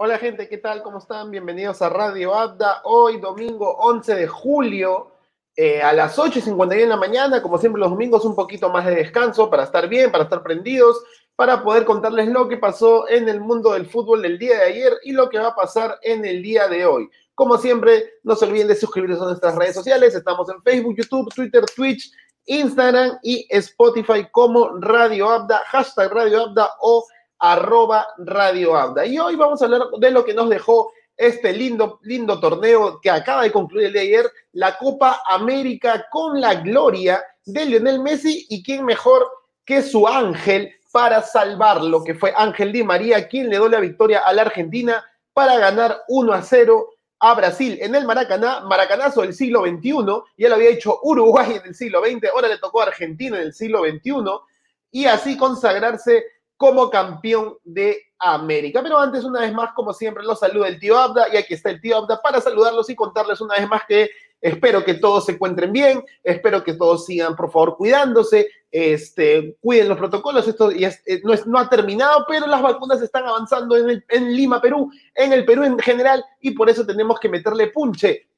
Hola gente, ¿qué tal? ¿Cómo están? Bienvenidos a Radio Abda. Hoy domingo 11 de julio eh, a las 8 y 51 de la mañana, como siempre los domingos, un poquito más de descanso para estar bien, para estar prendidos, para poder contarles lo que pasó en el mundo del fútbol del día de ayer y lo que va a pasar en el día de hoy. Como siempre, no se olviden de suscribirse a nuestras redes sociales. Estamos en Facebook, YouTube, Twitter, Twitch, Instagram y Spotify como Radio Abda, hashtag Radio Abda o arroba Radio Abda. Y hoy vamos a hablar de lo que nos dejó este lindo, lindo torneo que acaba de concluir el de ayer, la Copa América con la gloria de Lionel Messi y quién mejor que su ángel para salvarlo, que fue Ángel Di María, quien le dio la victoria a la Argentina para ganar 1 a 0 a Brasil en el Maracaná, Maracanazo del siglo XXI, ya lo había hecho Uruguay en el siglo XX, ahora le tocó a Argentina en el siglo XXI, y así consagrarse como campeón de América. Pero antes, una vez más, como siempre, los saluda el tío Abda y aquí está el tío Abda para saludarlos y contarles una vez más que espero que todos se encuentren bien, espero que todos sigan, por favor, cuidándose, este, cuiden los protocolos, esto ya eh, no, es, no, ha terminado, pero las vacunas están avanzando en, en Lima, Perú, en el Perú en general, y por eso tenemos que meterle punche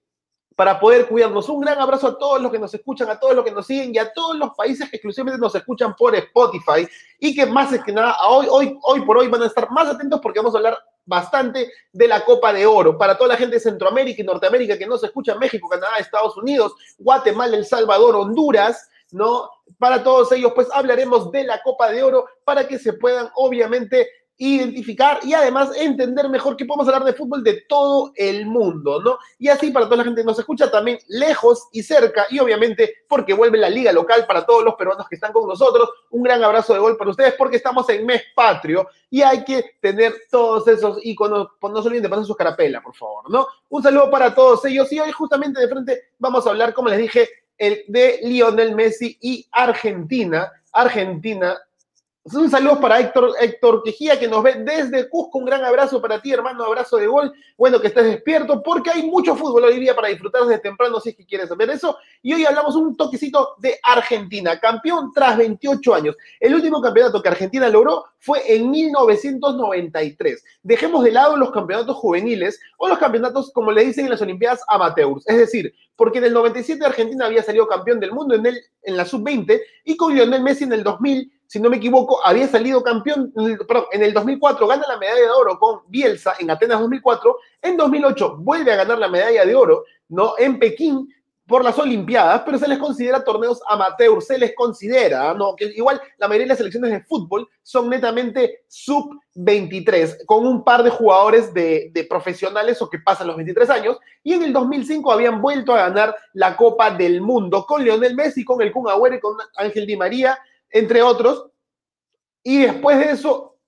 para poder cuidarnos. Un gran abrazo a todos los que nos escuchan, a todos los que nos siguen y a todos los países que exclusivamente nos escuchan por Spotify y que más es que nada, hoy, hoy, hoy por hoy van a estar más atentos porque vamos a hablar bastante de la Copa de Oro. Para toda la gente de Centroamérica y Norteamérica que nos escucha, México, Canadá, Estados Unidos, Guatemala, El Salvador, Honduras, ¿no? Para todos ellos, pues hablaremos de la Copa de Oro para que se puedan, obviamente, identificar y además entender mejor que podemos hablar de fútbol de todo el mundo, ¿no? Y así para toda la gente que nos escucha también lejos y cerca y obviamente porque vuelve la liga local para todos los peruanos que están con nosotros. Un gran abrazo de gol para ustedes porque estamos en mes patrio y hay que tener todos esos iconos, pues no se olviden de pasar sus carapelas, por favor, ¿no? Un saludo para todos ellos y hoy justamente de frente vamos a hablar, como les dije, el de Lionel Messi y Argentina. Argentina un saludo para Héctor, Héctor Quejía, que nos ve desde Cusco. Un gran abrazo para ti, hermano. Abrazo de gol. Bueno, que estés despierto, porque hay mucho fútbol hoy día para disfrutar desde temprano, si es que quieres saber eso. Y hoy hablamos un toquecito de Argentina, campeón tras 28 años. El último campeonato que Argentina logró fue en 1993. Dejemos de lado los campeonatos juveniles o los campeonatos, como le dicen en las Olimpiadas, amateurs. Es decir, porque en el 97 Argentina había salido campeón del mundo en, el, en la sub-20 y con Lionel Messi en el 2000 si no me equivoco, había salido campeón, perdón, en el 2004 gana la medalla de oro con Bielsa en Atenas 2004, en 2008 vuelve a ganar la medalla de oro, ¿no? En Pekín por las Olimpiadas, pero se les considera torneos amateurs, se les considera, ¿no? Que igual la mayoría de las selecciones de fútbol son netamente sub-23, con un par de jugadores de, de, profesionales o que pasan los 23 años, y en el 2005 habían vuelto a ganar la Copa del Mundo con Lionel Messi, con el Kun Agüero y con Ángel Di María, entre otros. Y después de eso,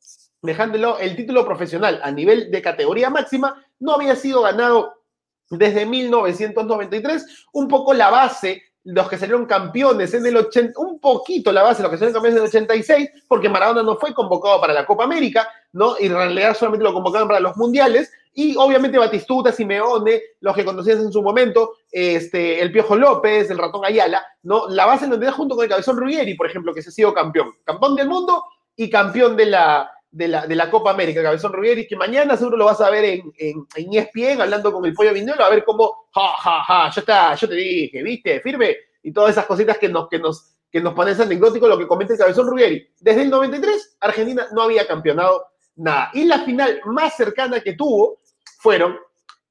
dejándolo, el título profesional a nivel de categoría máxima no había sido ganado desde 1993, un poco la base los que salieron campeones en el 80, un poquito la base los que salieron campeones en el 86, porque Maradona no fue convocado para la Copa América, ¿no? Y en solamente lo convocaron para los mundiales, y obviamente Batistuta, Simeone, los que conocías en su momento, este, el Piojo López, el Ratón Ayala, ¿no? La base en donde junto con el Cabezón Ruggeri, por ejemplo, que se ha sido campeón, campeón del mundo y campeón de la, de la, de la Copa América, Cabezón Ruggeri, que mañana seguro lo vas a ver en, en, en ESPN hablando con el Pollo Viñolo, a ver cómo, ja, ja, ja, yo, está, yo te dije, viste, firme, y todas esas cositas que nos, que nos, que nos ponen anecdótico lo que comenta el Cabezón Ruggeri. Desde el 93, Argentina no había campeonado nada. Y la final más cercana que tuvo fueron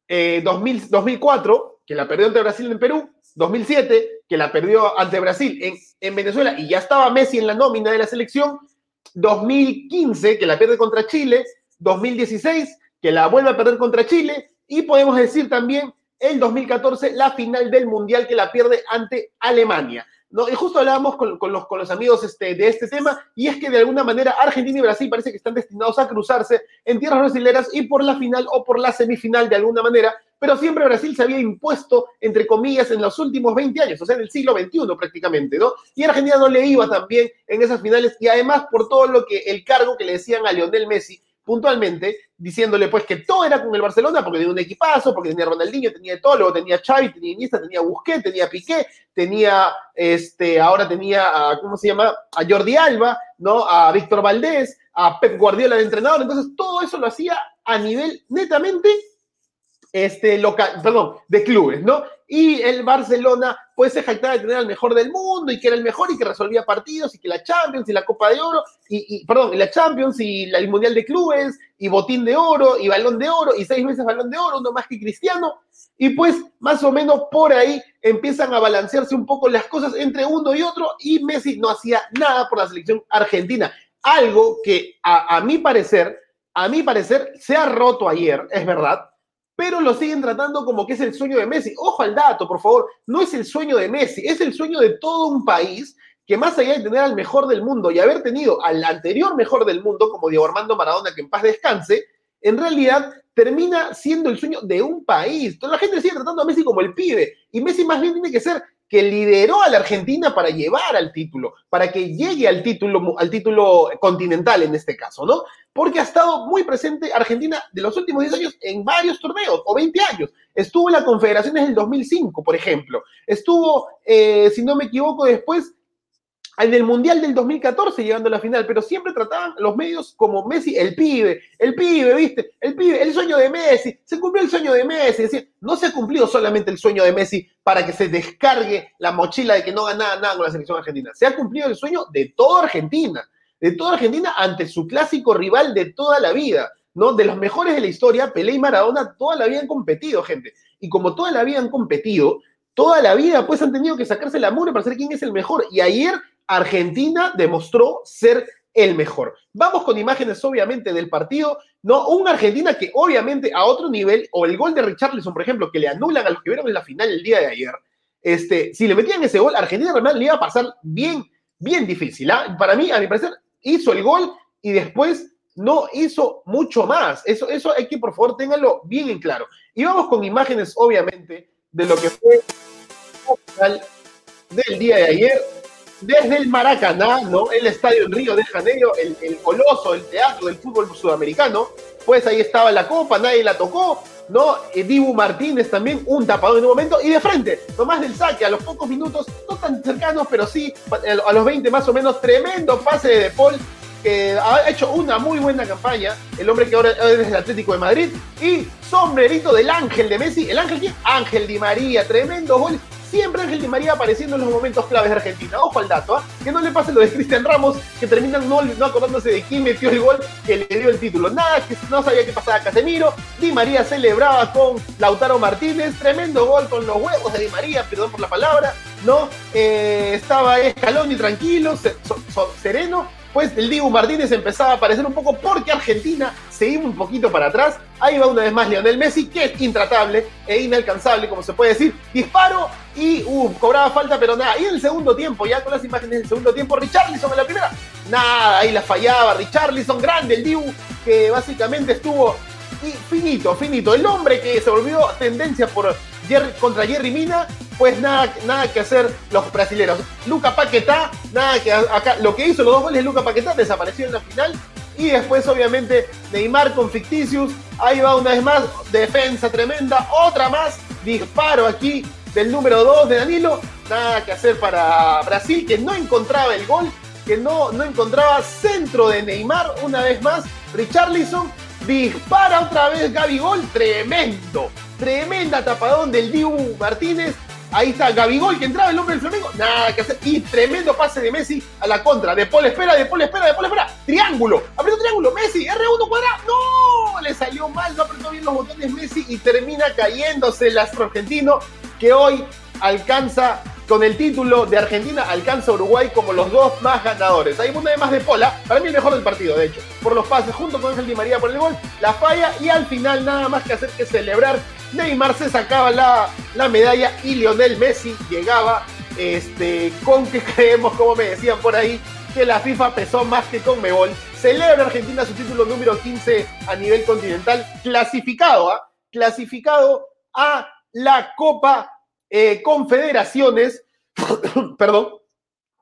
eh, 2000, 2004, que la perdió ante Brasil en Perú, 2007, que la perdió ante Brasil en, en Venezuela y ya estaba Messi en la nómina de la selección, 2015, que la pierde contra Chile, 2016, que la vuelve a perder contra Chile, y podemos decir también el 2014, la final del Mundial que la pierde ante Alemania. ¿No? Y justo hablábamos con, los, con los amigos este, de este tema, y es que de alguna manera Argentina y Brasil parece que están destinados a cruzarse en tierras brasileras y por la final o por la semifinal de alguna manera, pero siempre Brasil se había impuesto, entre comillas, en los últimos 20 años, o sea, en el siglo XXI prácticamente, ¿no? Y Argentina no le iba tan bien en esas finales, y además por todo lo que el cargo que le decían a Lionel Messi, puntualmente, diciéndole pues que todo era con el Barcelona, porque tenía un equipazo, porque tenía Ronaldinho, tenía todo, luego tenía Xavi, tenía Iniesta, tenía Busquets, tenía Piqué, tenía, este, ahora tenía, a, ¿cómo se llama? A Jordi Alba, ¿no? A Víctor Valdés, a Pep Guardiola de entrenador, entonces todo eso lo hacía a nivel netamente este, local, perdón, de clubes, ¿no? Y el Barcelona, pues se jactaba de tener al mejor del mundo y que era el mejor y que resolvía partidos y que la Champions y la Copa de Oro, y, perdón, y la Champions y el Mundial de Clubes y Botín de Oro y Balón de Oro y seis veces Balón de Oro, uno más que Cristiano. Y pues más o menos por ahí empiezan a balancearse un poco las cosas entre uno y otro y Messi no hacía nada por la selección argentina. Algo que a, a mi parecer, a mi parecer, se ha roto ayer, es verdad, pero lo siguen tratando como que es el sueño de Messi. Ojo al dato, por favor, no es el sueño de Messi, es el sueño de todo un país que más allá de tener al mejor del mundo y haber tenido al anterior mejor del mundo, como Diego Armando Maradona, que en paz descanse, en realidad termina siendo el sueño de un país. Entonces la gente sigue tratando a Messi como el pibe, y Messi más bien tiene que ser que lideró a la Argentina para llevar al título, para que llegue al título, al título continental en este caso, ¿no? Porque ha estado muy presente Argentina de los últimos 10 años en varios torneos, o 20 años. Estuvo en la Confederaciones del 2005, por ejemplo. Estuvo, eh, si no me equivoco, después en el Mundial del 2014 llegando a la final, pero siempre trataban los medios como Messi, el pibe, el pibe, ¿viste? El pibe, el sueño de Messi, se cumplió el sueño de Messi, es decir, no se ha cumplido solamente el sueño de Messi para que se descargue la mochila de que no gana nada con la selección argentina, se ha cumplido el sueño de toda Argentina, de toda Argentina ante su clásico rival de toda la vida, ¿no? De los mejores de la historia, Pelé y Maradona toda la vida han competido, gente, y como toda la vida han competido, toda la vida pues han tenido que sacarse la mugre para saber quién es el mejor, y ayer Argentina demostró ser el mejor. Vamos con imágenes, obviamente, del partido. No, un Argentina que, obviamente, a otro nivel, o el gol de Richarlison, por ejemplo, que le anulan a los que vieron en la final el día de ayer. Este, si le metían ese gol, Argentina realmente le iba a pasar bien, bien difícil. ¿ah? Para mí, a mi parecer, hizo el gol y después no hizo mucho más. Eso, eso hay que, por favor, ténganlo bien en claro. Y vamos con imágenes, obviamente, de lo que fue el del día de ayer desde el Maracaná, ¿no? El estadio en Río de Janeiro, el, coloso, el teatro del fútbol sudamericano, pues ahí estaba la copa, nadie la tocó, ¿no? Eh, Dibu Martínez también, un tapador en un momento, y de frente, Tomás del Saque, a los pocos minutos, no tan cercanos, pero sí, a los 20 más o menos, tremendo pase de De Paul, que ha hecho una muy buena campaña, el hombre que ahora es el Atlético de Madrid, y sombrerito del Ángel de Messi, ¿el Ángel quién? Ángel Di María, tremendo gol, siempre Ángel Di María apareciendo en los momentos claves de Argentina. Ojo al dato, ¿ah? que no le pase lo de Cristian Ramos, que terminan no, acordándose de quién metió el gol que le dio el título. Nada, que no sabía qué pasaba Casemiro. Di María celebraba con Lautaro Martínez, tremendo gol con los huevos de Di María, perdón por la palabra, ¿no? Eh, estaba Escalón y tranquilo, sereno pues el Dibu Martínez empezaba a aparecer un poco porque Argentina se iba un poquito para atrás. Ahí va una vez más Lionel Messi, que es intratable e inalcanzable, como se puede decir. Disparo y uh, cobraba falta, pero nada. Y en el segundo tiempo, ya con las imágenes del segundo tiempo, Richarlison en la primera. Nada, ahí la fallaba. Richarlison, grande el Dibu, que básicamente estuvo finito, finito. El hombre que se volvió tendencia por contra Jerry Mina, pues nada, nada que hacer los brasileños. Luca Paquetá, nada que acá, lo que hizo los dos goles Luca Paquetá desapareció en la final. Y después, obviamente, Neymar con Ficticius. Ahí va una vez más, defensa tremenda. Otra más, disparo aquí del número 2 de Danilo. Nada que hacer para Brasil, que no encontraba el gol, que no, no encontraba centro de Neymar. Una vez más, Richarlison dispara otra vez Gol, tremendo. Tremenda tapadón del Dibu Martínez. Ahí está Gabigol que entraba el hombre del Flamengo. Nada que hacer. Y tremendo pase de Messi a la contra. De Paul espera, de Paul espera, de Paul espera. Triángulo. Apretó triángulo. Messi. R1 cuadrado. No. Le salió mal. No apretó bien los botones Messi. Y termina cayéndose el astro argentino que hoy alcanza con el título de Argentina alcanza Uruguay como los dos más ganadores. Hay una de más de Pola, para mí el mejor del partido, de hecho, por los pases, junto con Ángel Di María por el gol, la falla y al final nada más que hacer que celebrar. Neymar se sacaba la, la medalla y Lionel Messi llegaba este, con que creemos, como me decían por ahí, que la FIFA pesó más que con Mebol. Celebra Argentina su título número 15 a nivel continental, clasificado, ¿ah? clasificado a la Copa eh, confederaciones, perdón,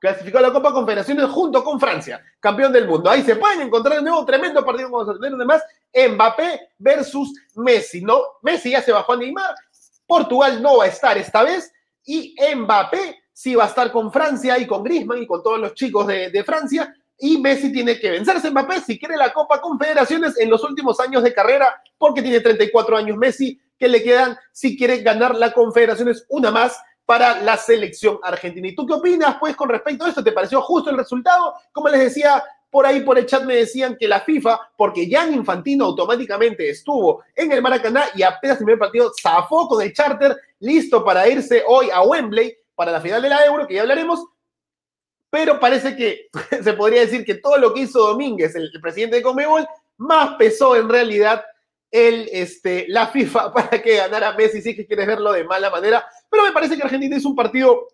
clasificó a la Copa Confederaciones junto con Francia, campeón del mundo. Ahí se pueden encontrar de nuevo tremendo partido a tener además Mbappé versus Messi, ¿no? Messi ya se bajó a Neymar, Portugal no va a estar esta vez. Y Mbappé sí va a estar con Francia y con Griezmann y con todos los chicos de, Francia. Y Messi tiene que vencerse. Mbappé si quiere la Copa Confederaciones en los últimos años de carrera, porque tiene 34 años Messi, que le quedan si quiere ganar la Confederaciones una más para la selección argentina. ¿Y tú qué opinas, pues, con respecto a esto? ¿Te pareció justo el resultado? Como les decía, por ahí por el chat me decían que la FIFA, porque Jan Infantino automáticamente estuvo en el Maracaná y apenas el primer partido zafó con el charter, listo para irse hoy a Wembley para la final de la Euro, que ya hablaremos, pero parece que se podría decir que todo lo que hizo Domínguez, el, presidente de Comebol, más pesó en realidad el, este, la FIFA para que ganara Messi, si que quieres verlo de mala manera, pero me parece que Argentina es un partido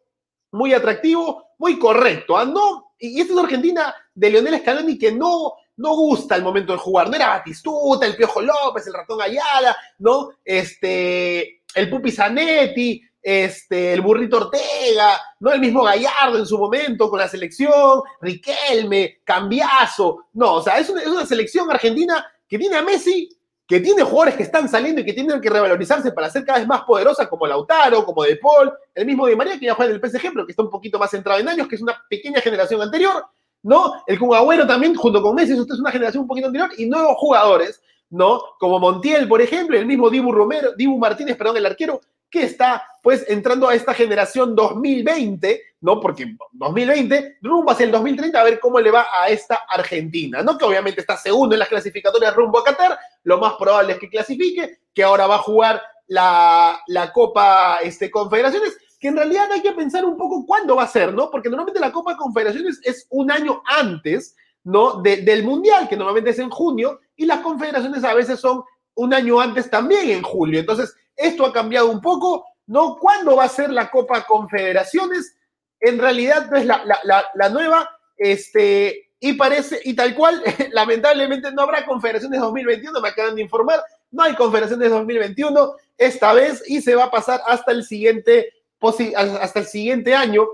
muy atractivo, muy correcto, ¿ah? ¿no? Y esta es Argentina de Lionel Scaloni que no, no gusta el momento de jugar, no era Batistuta, el Piojo López, el Ratón Ayala, ¿no? Este, el Pupi Zanetti, este, el burrito Ortega, ¿no? El mismo Gallardo en su momento con la selección, Riquelme, Cambiazo, no, o sea, es una, es una selección argentina que tiene a Messi, que tiene jugadores que están saliendo y que tienen que revalorizarse para ser cada vez más poderosa, como Lautaro, como De Paul, el mismo Di María, que ya juega en el PSG, pero que está un poquito más centrado en años, que es una pequeña generación anterior, ¿no? El Kun también, junto con Messi, usted es una generación un poquito anterior, y nuevos jugadores, ¿no? Como Montiel, por ejemplo, el mismo Dibu Romero, Dibu Martínez, perdón, el arquero, que está pues entrando a esta generación 2020, ¿no? Porque 2020, rumbo hacia el 2030, a ver cómo le va a esta Argentina, ¿no? Que obviamente está segundo en las clasificatorias rumbo a Qatar, lo más probable es que clasifique, que ahora va a jugar la, la Copa este, Confederaciones, que en realidad hay que pensar un poco cuándo va a ser, ¿no? Porque normalmente la Copa Confederaciones es un año antes, ¿no? del Mundial, que normalmente es en junio, y las confederaciones a veces son un año antes también en julio. Entonces, esto ha cambiado un poco, ¿no? ¿Cuándo va a ser la Copa Confederaciones? En realidad no es la, nueva, este, y parece, y tal cual, lamentablemente no habrá Confederaciones 2021, me acaban de informar, no hay Confederaciones 2021 esta vez y se va a pasar hasta el siguiente, hasta el siguiente año,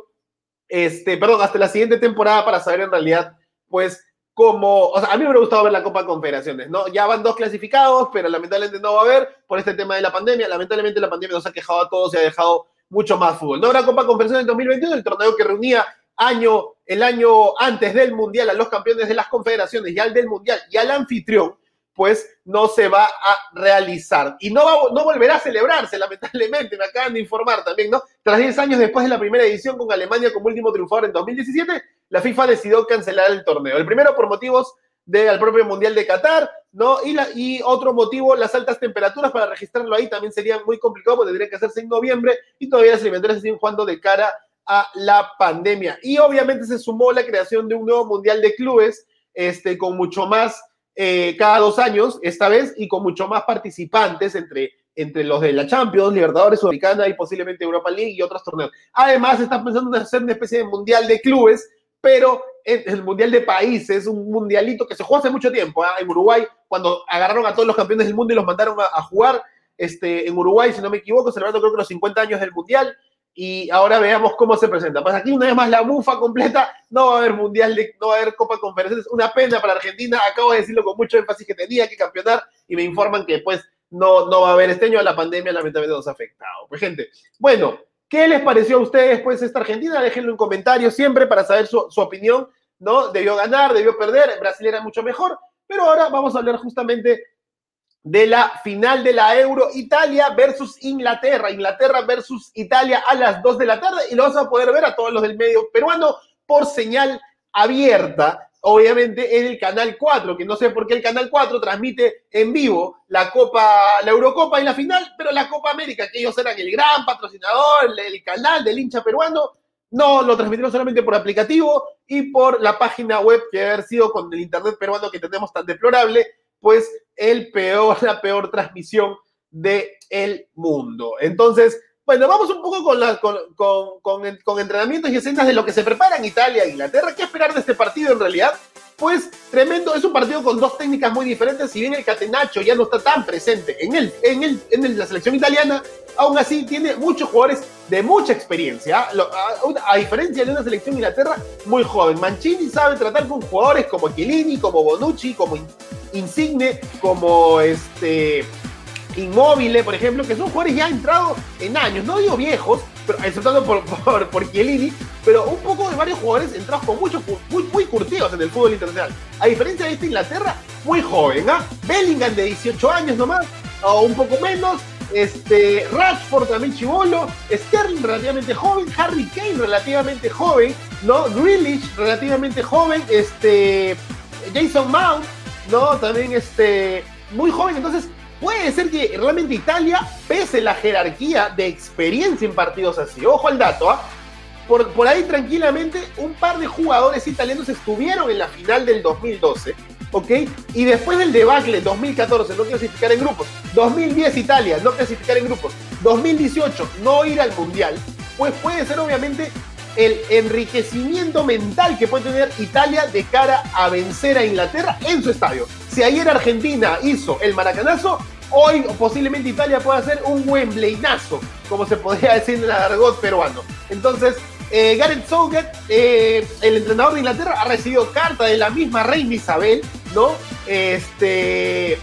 este, perdón, hasta la siguiente temporada para saber en realidad, pues, como, o sea, a mí me hubiera gustado ver la Copa Confederaciones, ¿no? Ya van dos clasificados, pero lamentablemente no va a haber por este tema de la pandemia. Lamentablemente la pandemia nos ha quejado a todos y ha dejado mucho más fútbol. No habrá Copa Confederaciones en 2021, el torneo que reunía año, el año antes del Mundial a los campeones de las confederaciones y al del Mundial y al anfitrión, pues no se va a realizar. Y no, va, no volverá a celebrarse, lamentablemente, me acaban de informar también, ¿no? Tras 10 años después de la primera edición con Alemania como último triunfador en 2017, la FIFA decidió cancelar el torneo. El primero por motivos del propio Mundial de Qatar, ¿no? Y, la, y otro motivo, las altas temperaturas para registrarlo ahí también sería muy complicado porque tendría que hacerse en noviembre y todavía las eliminatorias se siguen jugando de cara a la pandemia. Y obviamente se sumó la creación de un nuevo Mundial de Clubes, este, con mucho más eh, cada dos años, esta vez, y con mucho más participantes entre, entre los de la Champions, Libertadores Sudamericana y posiblemente Europa League y otros torneos. Además, están pensando en hacer una especie de mundial de clubes, pero el mundial de países, un mundialito que se jugó hace mucho tiempo, ¿ah? en Uruguay, cuando agarraron a todos los campeones del mundo y los mandaron a, jugar este, en Uruguay, si no me equivoco, celebrando creo que los 50 años del mundial y ahora veamos cómo se presenta. Pues aquí una vez más la bufa completa, no va a haber mundial, no va a haber Copa Conferencias, una pena para Argentina, acabo de decirlo con mucho énfasis que tenía que campeonar y me informan que pues no, no va a haber este año, la pandemia lamentablemente nos ha afectado. Pues gente, bueno, ¿qué les pareció a ustedes pues esta Argentina? Déjenlo en comentarios siempre para saber su, su opinión, ¿no? Debió ganar, debió perder, Brasil era mucho mejor, pero ahora vamos a hablar justamente de la final de la Euro, Italia versus Inglaterra, Inglaterra versus Italia a las 2 de la tarde y lo vas a poder ver a todos los del medio peruano por señal abierta, obviamente en el Canal 4, que no sé por qué el Canal 4 transmite en vivo la Copa, la Eurocopa y la final, pero la Copa América, que ellos eran el gran patrocinador, el canal del hincha peruano, no lo transmitieron solamente por aplicativo y por la página web que debe haber sido con el internet peruano que tenemos tan deplorable, pues el peor, la peor transmisión del el mundo. Entonces, bueno, vamos un poco con, la, con, con, con, entrenamientos y escenas de lo que se prepara en Italia e Inglaterra. ¿Qué esperar de este partido en realidad? Pues tremendo, es un partido con dos técnicas muy diferentes. Si bien el Catenacho ya no está tan presente en, el, en, el, en la selección italiana, aún así tiene muchos jugadores de mucha experiencia. A, diferencia de una selección Inglaterra muy joven, Mancini sabe tratar con jugadores como Chiellini, como Bonucci, como Insigne, como este Inmóvil, por ejemplo, que son jugadores ya entrados en años, no digo viejos, pero exceptando por, por, por Chiellini, pero un poco de varios jugadores entrados con muchos, muy, muy curtidos en el fútbol internacional. A diferencia de esta Inglaterra, muy joven, ¿ah? Bellingham de 18 años nomás, o un poco menos, este, Rashford también chivolo, Sterling relativamente joven, Harry Kane relativamente joven, ¿no? Grealish relativamente joven, este, Jason Mount, ¿no? También este, muy joven, entonces puede ser que realmente Italia pese la jerarquía de experiencia en partidos así. Ojo al dato, ¿ah? Por, por, ahí tranquilamente un par de jugadores italianos estuvieron en la final del 2012 ¿ok? Y después del debacle 2014, no clasificar en grupos, 2010 Italia, no clasificar en grupos, 2018 no ir al Mundial, pues puede ser obviamente el enriquecimiento mental que puede tener Italia de cara a vencer a Inglaterra en su estadio. Si ayer Argentina hizo el maracanazo, hoy posiblemente Italia pueda hacer un Wembleynazo, como se podría decir en el argot peruano. Entonces, eh, Gareth Southgate, eh, el entrenador de Inglaterra, ha recibido carta de la misma reina Isabel, ¿no? Este,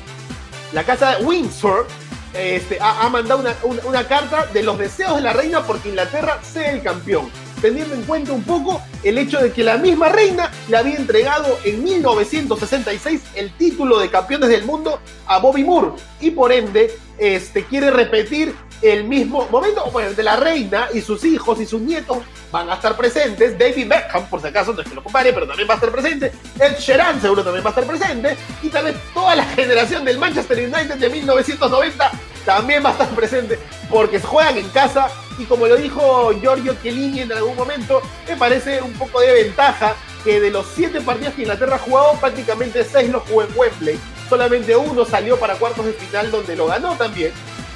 la casa de Windsor este, ha, mandado una, carta de los deseos de la reina porque Inglaterra sea el campeón, teniendo en cuenta un poco el hecho de que la misma reina le había entregado en 1966 el título de campeones del mundo a Bobby Moore y por ende este, quiere repetir el mismo momento, bueno, de la reina y sus hijos y sus nietos van a estar presentes. David Beckham, por si acaso, no es que lo compare, pero también va a estar presente. Ed Sheeran seguro también va a estar presente. Y también toda la generación del Manchester United de 1990 también va a estar presente porque juegan en casa. Y como lo dijo Giorgio Chiellini en algún momento, me parece un poco de ventaja que de los siete partidos que Inglaterra ha jugado, prácticamente seis los jugó en Wembley. Solamente uno salió para cuartos de final donde lo ganó también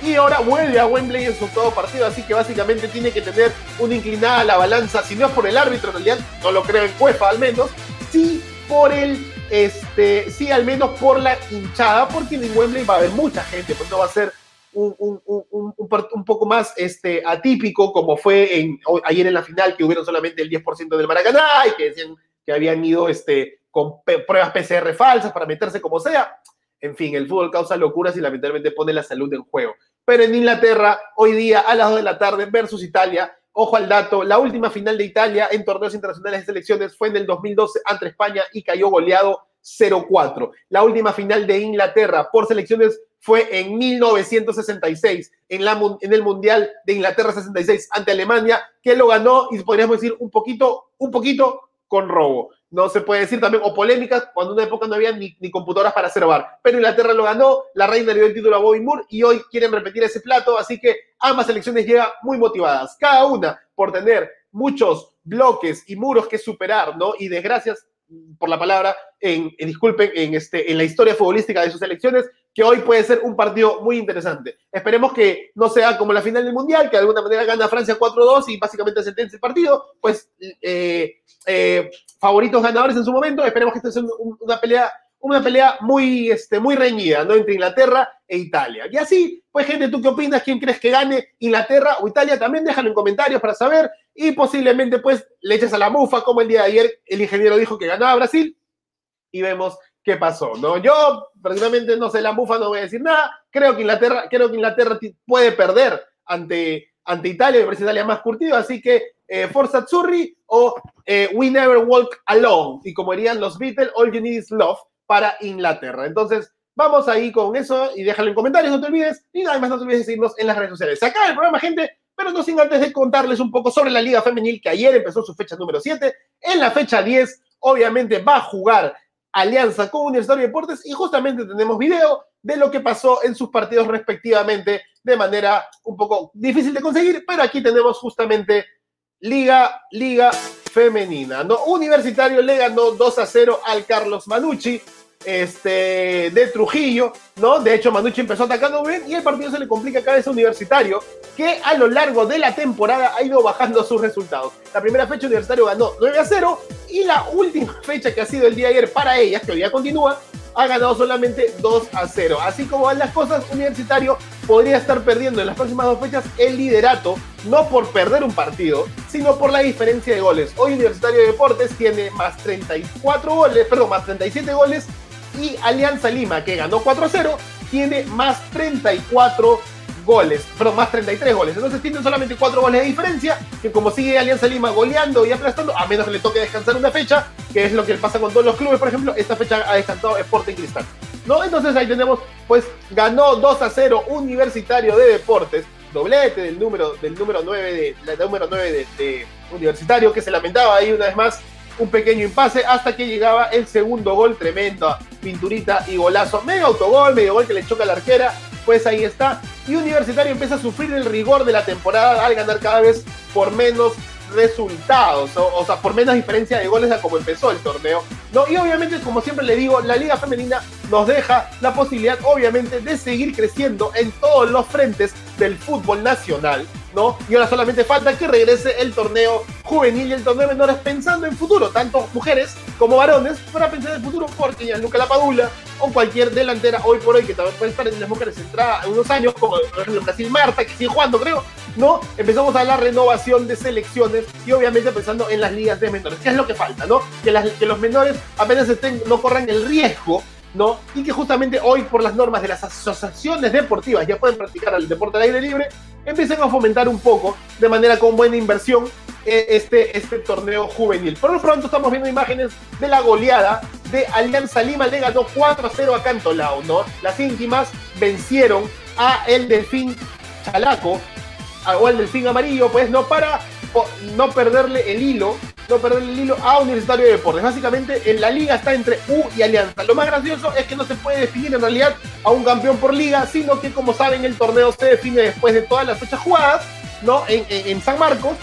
y ahora vuelve a Wembley en su todo partido, así que básicamente tiene que tener una inclinada a la balanza, si no es por el árbitro en realidad, no lo creo en Cuefa al menos, sí por el, este, sí al menos por la hinchada, porque en Wembley va a haber mucha gente, pues no va a ser un, un, un, un, poco más este, atípico como fue en, ayer en la final, que hubieron solamente el 10% del Maracaná y que decían que habían ido este, con pruebas PCR falsas para meterse como sea. En fin, el fútbol causa locuras y lamentablemente pone la salud en juego. Pero en Inglaterra, hoy día a las 2 de la tarde versus Italia, ojo al dato, la última final de Italia en torneos internacionales de selecciones fue en el 2012 ante España y cayó goleado 0-4. La última final de Inglaterra por selecciones fue en 1966, en, la, en el Mundial de Inglaterra 66 ante Alemania, que lo ganó y podríamos decir un poquito, un poquito con robo no se puede decir también, o polémicas, cuando en una época no había ni, computadoras para hacer. Pero Inglaterra lo ganó, la reina le dio el título a Bobby Moore y hoy quieren repetir ese plato, así que ambas selecciones llegan muy motivadas, cada una por tener muchos bloques y muros que superar, ¿no? Y desgracias por la palabra, en, disculpen, en, este, en la historia futbolística de sus selecciones, que hoy puede ser un partido muy interesante. Esperemos que no sea como la final del Mundial, que de alguna manera gana Francia 4-2 y básicamente sentencia el partido, pues eh, eh, favoritos ganadores en su momento, esperemos que esta sea una pelea una pelea muy, este, muy reñida, ¿no? Entre Inglaterra e Italia. Y así, pues, gente, ¿tú qué opinas? ¿Quién crees que gane Inglaterra o Italia? También déjalo en comentarios para saber. Y posiblemente, pues, le eches a la mufa, como el día de ayer el ingeniero dijo que ganaba Brasil. Y vemos qué pasó, ¿no? Yo, personalmente, no sé la mufa, no voy a decir nada. Creo que Inglaterra, creo que Inglaterra puede perder ante, ante Italia, me parece Italia más curtido, así que eh, Forza Azzurri o eh, We Never Walk Alone. Y como dirían los Beatles, All You Need Is Love para Inglaterra. Entonces, vamos ahí con eso y déjalo en comentarios, no te olvides. Y nada no te olvides de seguirnos en las redes sociales. Se el programa, gente, pero no sin antes de contarles un poco sobre la Liga Femenil que ayer empezó su fecha número 7. En la fecha 10, obviamente, va a jugar Alianza con Universitario de Deportes y justamente tenemos video de lo que pasó en sus partidos respectivamente de manera un poco difícil de conseguir, pero aquí tenemos justamente Liga, Liga Femenina. ¿no? Universitario le ganó 2 a 0 al Carlos Manucci este, de Trujillo, ¿no? De hecho, Manucci empezó atacando bien y el partido se le complica a Universitario, que a lo largo de la temporada ha ido bajando sus resultados. La primera fecha Universitario ganó 9 a 0 y la última fecha que ha sido el día de ayer para ellas, que hoy día continúa, ha ganado solamente 2 a 0. Así como van las cosas, Universitario podría estar perdiendo en las próximas dos fechas el liderato, no por perder un partido, sino por la diferencia de goles. Hoy Universitario de Deportes tiene más 34 goles, perdón, más 37 goles y Alianza Lima, que ganó 4 a 0, tiene más 34 goles, perdón, más 33 goles. Entonces tienen solamente 4 goles de diferencia, que como sigue Alianza Lima goleando y aplastando, a menos que le toque descansar una fecha, que es lo que pasa con todos los clubes, por ejemplo, esta fecha ha descansado Sporting Cristal. ¿No? Entonces ahí tenemos, pues ganó 2 a 0 Universitario de Deportes, doblete del número, del número 9 de, número 9 de Universitario, que se lamentaba ahí una vez más un pequeño impasse hasta que llegaba el segundo gol, tremendo, pinturita y golazo, medio autogol, medio gol que le choca a la arquera, pues ahí está. Y Universitario empieza a sufrir el rigor de la temporada al ganar cada vez por menos resultados, o, sea, por menos diferencia de goles a como empezó el torneo. ¿no? Y obviamente, como siempre le digo, la Liga Femenina nos deja la posibilidad, obviamente, de seguir creciendo en todos los frentes del fútbol nacional. ¿No? Y ahora solamente falta que regrese el torneo juvenil y el torneo de menores pensando en futuro, tanto mujeres como varones, para pensar en el futuro, porque ya Luca Lapadula o cualquier delantera hoy por hoy que también puede estar en las mujeres entrada en unos años, como por Brasil Marta, que sigue jugando, creo, ¿no? Empezamos a la renovación de selecciones y obviamente pensando en las ligas de menores, ¿qué es lo que falta, ¿no? Que, las, que los menores apenas estén, no corran el riesgo ¿no? Y que justamente hoy, por las normas de las asociaciones deportivas, ya pueden practicar el deporte al aire libre, empiecen a fomentar un poco, de manera con buena inversión, eh, este, este torneo juvenil. Por lo pronto estamos viendo imágenes de la goleada de Alianza Lima, le ganó 4 a 0 a Cantolao, ¿no? Las íntimas vencieron a el Delfín Chalaco, o al Delfín Amarillo, pues no para no perderle el hilo no perder el hilo a Universitario de Deportes. Básicamente en la liga está entre U y Alianza. Lo más gracioso es que no se puede definir en realidad a un campeón por liga, sino que como saben el torneo se define después de todas las fechas jugadas, ¿no? En, San Marcos,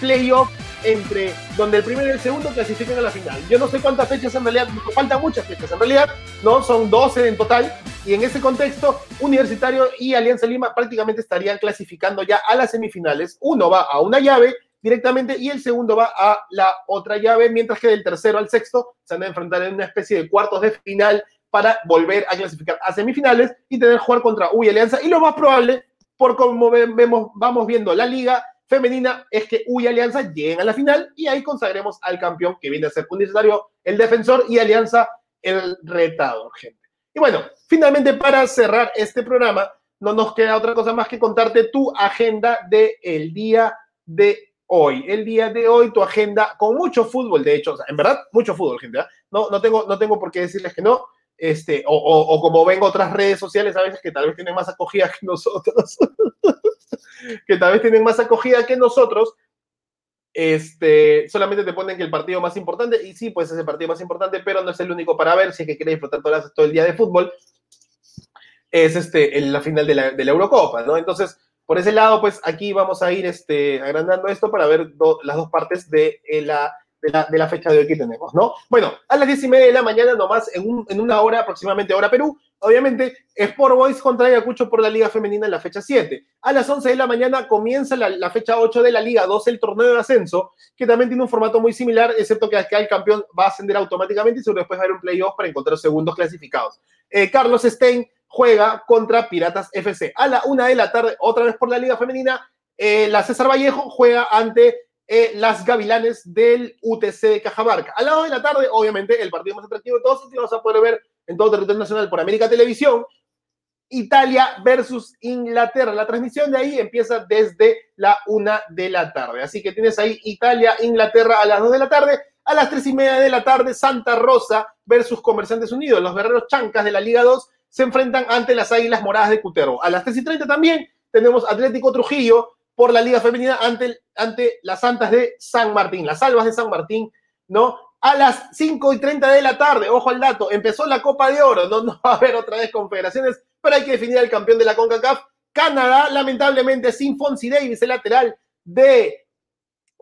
playoff entre donde el primero y el segundo clasifican a la final. Yo no sé cuántas fechas en realidad, faltan muchas fechas en realidad, ¿no? Son 12 en total, y en ese contexto, Universitario y Alianza Lima prácticamente estarían clasificando ya a las semifinales. Uno va a una llave directamente y el segundo va a la otra llave, mientras que del tercero al sexto se van a enfrentar en una especie de cuartos de final para volver a clasificar a semifinales y tener que jugar contra U y Alianza. Y lo más probable, por como vemos, vamos viendo la liga femenina, es que U y Alianza lleguen a la final y ahí consagremos al campeón que viene a ser Universitario, el defensor y Alianza el retador, gente. Y bueno, finalmente para cerrar este programa, no nos queda otra cosa más que contarte tu agenda del el día de hoy, el día de hoy, tu agenda con mucho fútbol, de hecho, en verdad, mucho fútbol, gente. ¿ah? No, no, tengo, no tengo por qué decirles que no. Este, o, o, como ven otras redes sociales a veces que tal vez tienen más acogida que nosotros, que tal vez tienen más acogida que nosotros, este, solamente te ponen que el partido más importante, y sí, pues es el partido más importante, pero no es el único para ver si es que quieres disfrutar todo el día de fútbol, es este, la final de la, de la Eurocopa, ¿no? Entonces, por ese lado, pues aquí vamos a ir este, agrandando esto para ver las dos partes de, eh, la, de, la, fecha de hoy que tenemos, ¿no? Bueno, a las diez y media de la mañana, nomás en, en una hora aproximadamente, hora Perú, obviamente, Sport Boys contra Ayacucho por la Liga Femenina en la fecha 7. A las 11 de la mañana comienza la, fecha 8 de la Liga 2, el torneo de ascenso, que también tiene un formato muy similar, excepto que acá el campeón va a ascender automáticamente y después va a haber un playoff para encontrar segundos clasificados. Eh, Carlos Stein juega contra Piratas FC. A la una de la tarde, otra vez por la Liga Femenina, eh, la César Vallejo juega ante eh, las Gavilanes del UTC de Cajamarca. A las 2 de la tarde, obviamente, el partido más atractivo de todos, y vamos a poder ver en todo el territorio nacional por América Televisión, Italia versus Inglaterra. La transmisión de ahí empieza desde la una de la tarde. Así que tienes ahí Italia, Inglaterra a las 2 de la tarde. A las tres y media de la tarde, Santa Rosa versus Comerciantes Unidos, los guerreros chancas de la Liga 2 se enfrentan ante las Águilas Moradas de Cutero. A las 3 y 30 también tenemos Atlético Trujillo por la Liga Femenina ante, ante las Santas de San Martín, las Salvas de San Martín, ¿no? A las 5 y 30 de la tarde, ojo al dato, empezó la Copa de Oro, no, no va a haber otra vez confederaciones, pero hay que definir al campeón de la CONCACAF. Canadá, lamentablemente, sin Fonsi Davis, el lateral de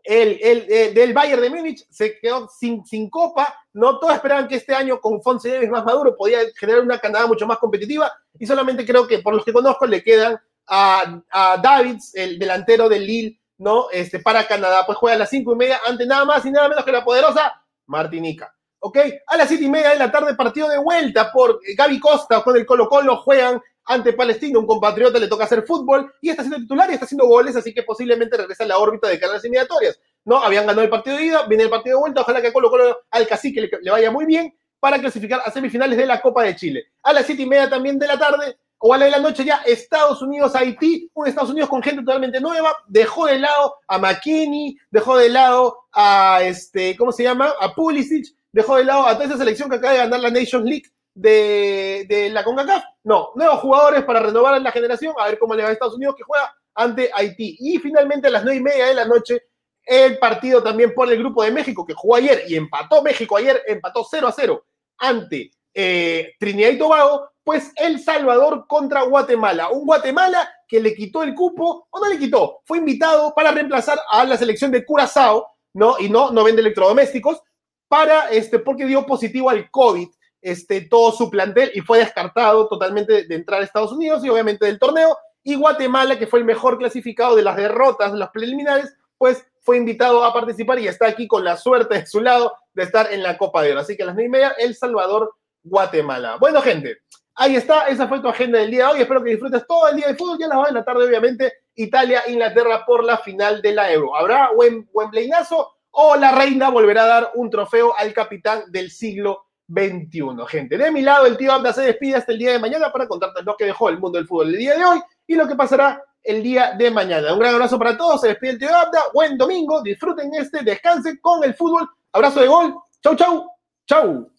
el, del Bayern de Múnich se quedó sin, sin copa, no todos esperaban que este año con Fonse Davis más maduro podía generar una Canadá mucho más competitiva y solamente creo que por los que conozco le quedan a, a Davids, el delantero del Lille, ¿no? Este, para Canadá, pues juega a las cinco y media ante nada más y nada menos que la poderosa Martinica. ¿Ok? A las siete y media de la tarde, partido de vuelta por Gaby Costa con el Colo Colo, juegan ante Palestina, un compatriota le toca hacer fútbol y está siendo titular y está haciendo goles, así que posiblemente regresa a la órbita de canales inmediatorias. ¿no? Habían ganado el partido de ida, viene el partido de vuelta, ojalá que Colo Colo al cacique le, vaya muy bien para clasificar a semifinales de la Copa de Chile. A las siete y media también de la tarde, o a la de la noche ya Estados Unidos-Haití, un Estados Unidos con gente totalmente nueva, dejó de lado a McKinney, dejó de lado a, este, ¿cómo se llama? A Pulisic, dejó de lado a toda esa selección que acaba de ganar la Nations League de, de la CONCACAF. No, nuevos jugadores para renovar la generación, a ver cómo le va a Estados Unidos que juega ante Haití. Y finalmente a las nueve y media de la noche, el partido también por el grupo de México que jugó ayer y empató México ayer, empató 0 a 0 ante eh, Trinidad y Tobago, pues El Salvador contra Guatemala. Un Guatemala que le quitó el cupo, o no le quitó, fue invitado para reemplazar a la selección de Curazao, ¿no? Y no, no vende electrodomésticos, para, este, porque dio positivo al COVID, este, todo su plantel y fue descartado totalmente de entrar a Estados Unidos y obviamente del torneo. Y Guatemala, que fue el mejor clasificado de las derrotas, de las preliminares, pues fue invitado a participar y está aquí con la suerte de su lado de estar en la Copa de Oro. Así que a las nueve y media, El Salvador Guatemala. Bueno, gente, ahí está, esa fue tu agenda del día de hoy. Espero que disfrutes todo el día de fútbol. Ya la va en la tarde, obviamente, Italia, Inglaterra por la final de la Euro. ¿Habrá buen, buen pleinazo o la reina volverá a dar un trofeo al capitán del siglo XXI? Gente, de mi lado, el tío Abda se despide hasta el día de mañana para contarte lo que dejó el mundo del fútbol el día de hoy y lo que pasará el día de mañana. Un gran abrazo para todos. Se despide el tío Abda. Buen domingo. Disfruten este. Descansen con el fútbol. Abrazo de gol. Chau, chau. Chau.